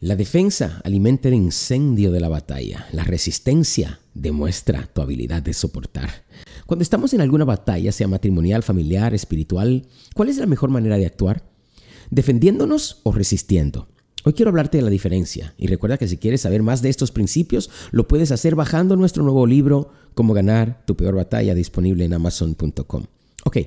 La defensa alimenta el incendio de la batalla. La resistencia demuestra tu habilidad de soportar. Cuando estamos en alguna batalla, sea matrimonial, familiar, espiritual, ¿cuál es la mejor manera de actuar? ¿Defendiéndonos o resistiendo? Hoy quiero hablarte de la diferencia y recuerda que si quieres saber más de estos principios, lo puedes hacer bajando nuestro nuevo libro, Cómo ganar tu peor batalla, disponible en amazon.com. Ok,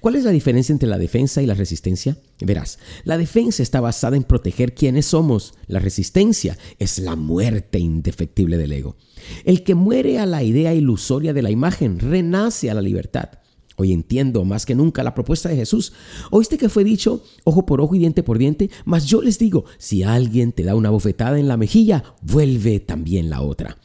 ¿cuál es la diferencia entre la defensa y la resistencia? Verás, la defensa está basada en proteger quiénes somos. La resistencia es la muerte indefectible del ego. El que muere a la idea ilusoria de la imagen renace a la libertad. Hoy entiendo más que nunca la propuesta de Jesús. Oíste que fue dicho ojo por ojo y diente por diente, mas yo les digo, si alguien te da una bofetada en la mejilla, vuelve también la otra.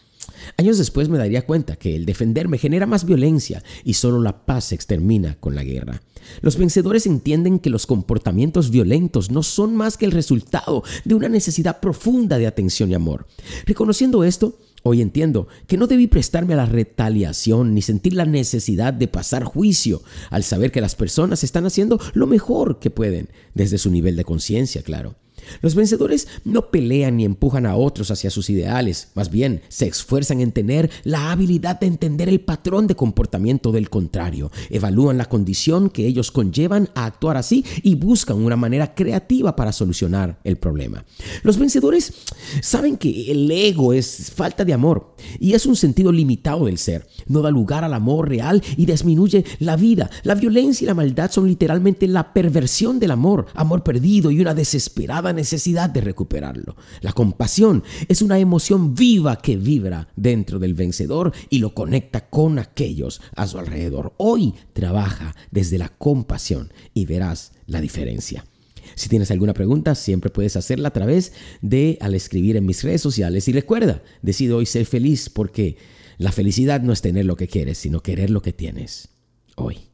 Años después me daría cuenta que el defenderme genera más violencia y solo la paz se extermina con la guerra. Los vencedores entienden que los comportamientos violentos no son más que el resultado de una necesidad profunda de atención y amor. Reconociendo esto, Hoy entiendo que no debí prestarme a la retaliación ni sentir la necesidad de pasar juicio al saber que las personas están haciendo lo mejor que pueden, desde su nivel de conciencia, claro. Los vencedores no pelean ni empujan a otros hacia sus ideales, más bien se esfuerzan en tener la habilidad de entender el patrón de comportamiento del contrario, evalúan la condición que ellos conllevan a actuar así y buscan una manera creativa para solucionar el problema. Los vencedores saben que el ego es falta de amor y es un sentido limitado del ser, no da lugar al amor real y disminuye la vida. La violencia y la maldad son literalmente la perversión del amor, amor perdido y una desesperada necesidad de recuperarlo. La compasión es una emoción viva que vibra dentro del vencedor y lo conecta con aquellos a su alrededor. Hoy trabaja desde la compasión y verás la diferencia. Si tienes alguna pregunta, siempre puedes hacerla a través de al escribir en mis redes sociales. Y recuerda, decido hoy ser feliz porque la felicidad no es tener lo que quieres, sino querer lo que tienes hoy.